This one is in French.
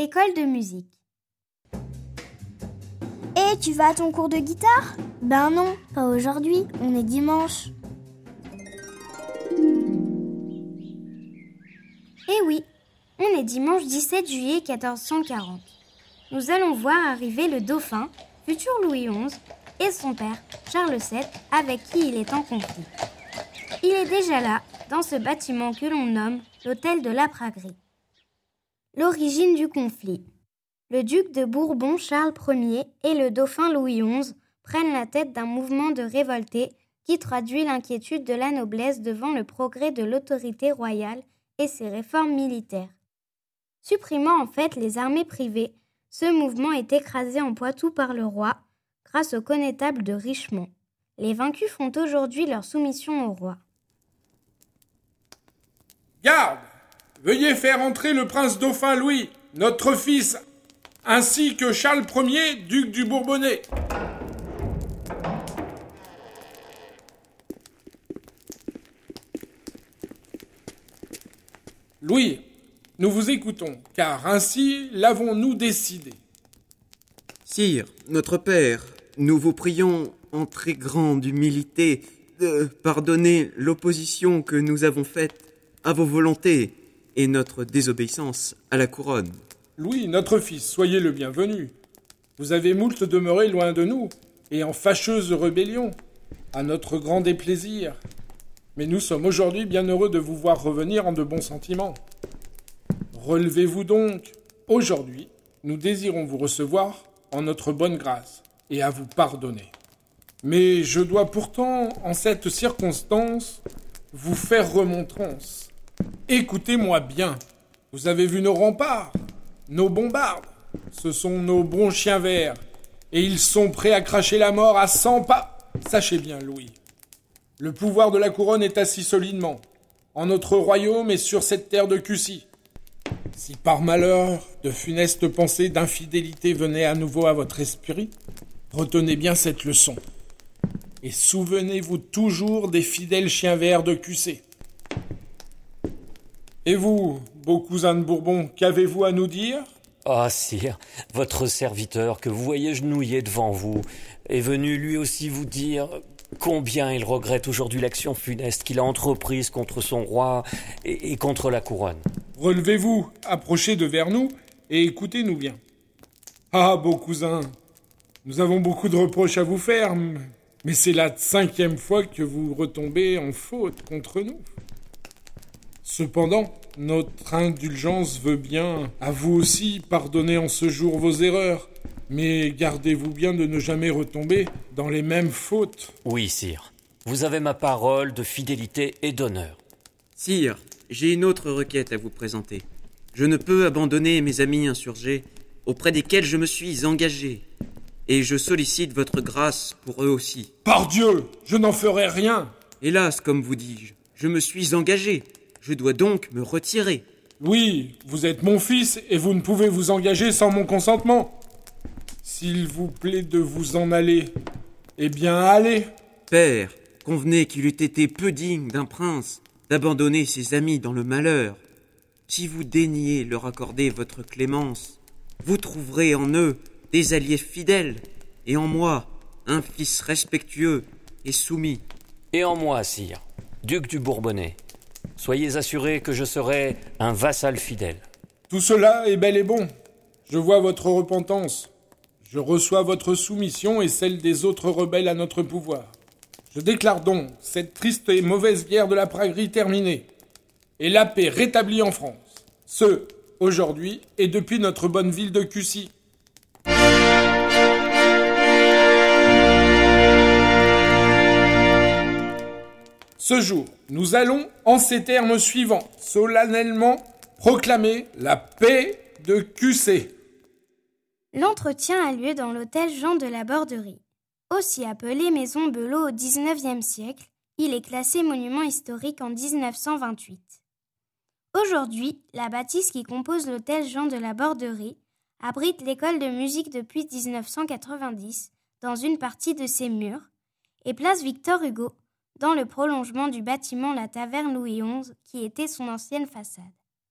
École de musique. Et tu vas à ton cours de guitare? Ben non, pas aujourd'hui, on est dimanche. Eh oui, on est dimanche 17 juillet 1440. Nous allons voir arriver le dauphin, futur Louis XI, et son père, Charles VII, avec qui il est en conflit. Il est déjà là, dans ce bâtiment que l'on nomme l'hôtel de la Pragerie. L'origine du conflit. Le duc de Bourbon Charles Ier et le dauphin Louis XI prennent la tête d'un mouvement de révoltés qui traduit l'inquiétude de la noblesse devant le progrès de l'autorité royale et ses réformes militaires. Supprimant en fait les armées privées, ce mouvement est écrasé en Poitou par le roi grâce au connétable de Richemont. Les vaincus font aujourd'hui leur soumission au roi. Veuillez faire entrer le prince dauphin Louis, notre fils, ainsi que Charles Ier, duc du Bourbonnais. Louis, nous vous écoutons, car ainsi l'avons-nous décidé. Sire, notre Père, nous vous prions en très grande humilité de pardonner l'opposition que nous avons faite à vos volontés et notre désobéissance à la couronne. Louis, notre fils, soyez le bienvenu. Vous avez moult demeuré loin de nous, et en fâcheuse rébellion, à notre grand déplaisir. Mais nous sommes aujourd'hui bien heureux de vous voir revenir en de bons sentiments. Relevez-vous donc. Aujourd'hui, nous désirons vous recevoir en notre bonne grâce et à vous pardonner. Mais je dois pourtant, en cette circonstance, vous faire remontrance. Écoutez-moi bien. Vous avez vu nos remparts, nos bombardes. Ce sont nos bons chiens verts. Et ils sont prêts à cracher la mort à cent pas. Sachez bien, Louis. Le pouvoir de la couronne est assis solidement, en notre royaume et sur cette terre de Cussie. Si par malheur de funestes pensées d'infidélité venaient à nouveau à votre esprit, retenez bien cette leçon. Et souvenez-vous toujours des fidèles chiens verts de Cussé. Et vous, beau cousin de Bourbon, qu'avez-vous à nous dire? Ah, sire, votre serviteur que vous voyez genouillé devant vous est venu lui aussi vous dire combien il regrette aujourd'hui l'action funeste qu'il a entreprise contre son roi et, et contre la couronne. Relevez-vous, approchez de vers nous et écoutez-nous bien. Ah, beau cousin, nous avons beaucoup de reproches à vous faire, mais c'est la cinquième fois que vous retombez en faute contre nous. Cependant, notre indulgence veut bien à vous aussi pardonner en ce jour vos erreurs, mais gardez-vous bien de ne jamais retomber dans les mêmes fautes. Oui, sire. Vous avez ma parole de fidélité et d'honneur. Sire, j'ai une autre requête à vous présenter. Je ne peux abandonner mes amis insurgés auprès desquels je me suis engagé, et je sollicite votre grâce pour eux aussi. Par Dieu, je n'en ferai rien. Hélas, comme vous dis-je, je me suis engagé, je dois donc me retirer. Oui, vous êtes mon fils et vous ne pouvez vous engager sans mon consentement. S'il vous plaît de vous en aller, eh bien allez. Père, convenez qu'il eût été peu digne d'un prince d'abandonner ses amis dans le malheur. Si vous daigniez leur accorder votre clémence, vous trouverez en eux des alliés fidèles, et en moi un fils respectueux et soumis. Et en moi, sire, duc du Bourbonnais. Soyez assurés que je serai un vassal fidèle. Tout cela est bel et bon. Je vois votre repentance. Je reçois votre soumission et celle des autres rebelles à notre pouvoir. Je déclare donc cette triste et mauvaise guerre de la pragerie terminée, et la paix rétablie en France. Ce, aujourd'hui, et depuis notre bonne ville de Cussy. Ce jour, nous allons, en ces termes suivants, solennellement proclamer la paix de QC. L'entretien a lieu dans l'hôtel Jean de la Borderie. Aussi appelé Maison Belot au XIXe siècle, il est classé monument historique en 1928. Aujourd'hui, la bâtisse qui compose l'hôtel Jean de la Borderie abrite l'école de musique depuis 1990 dans une partie de ses murs et place Victor Hugo dans le prolongement du bâtiment La Taverne Louis XI qui était son ancienne façade.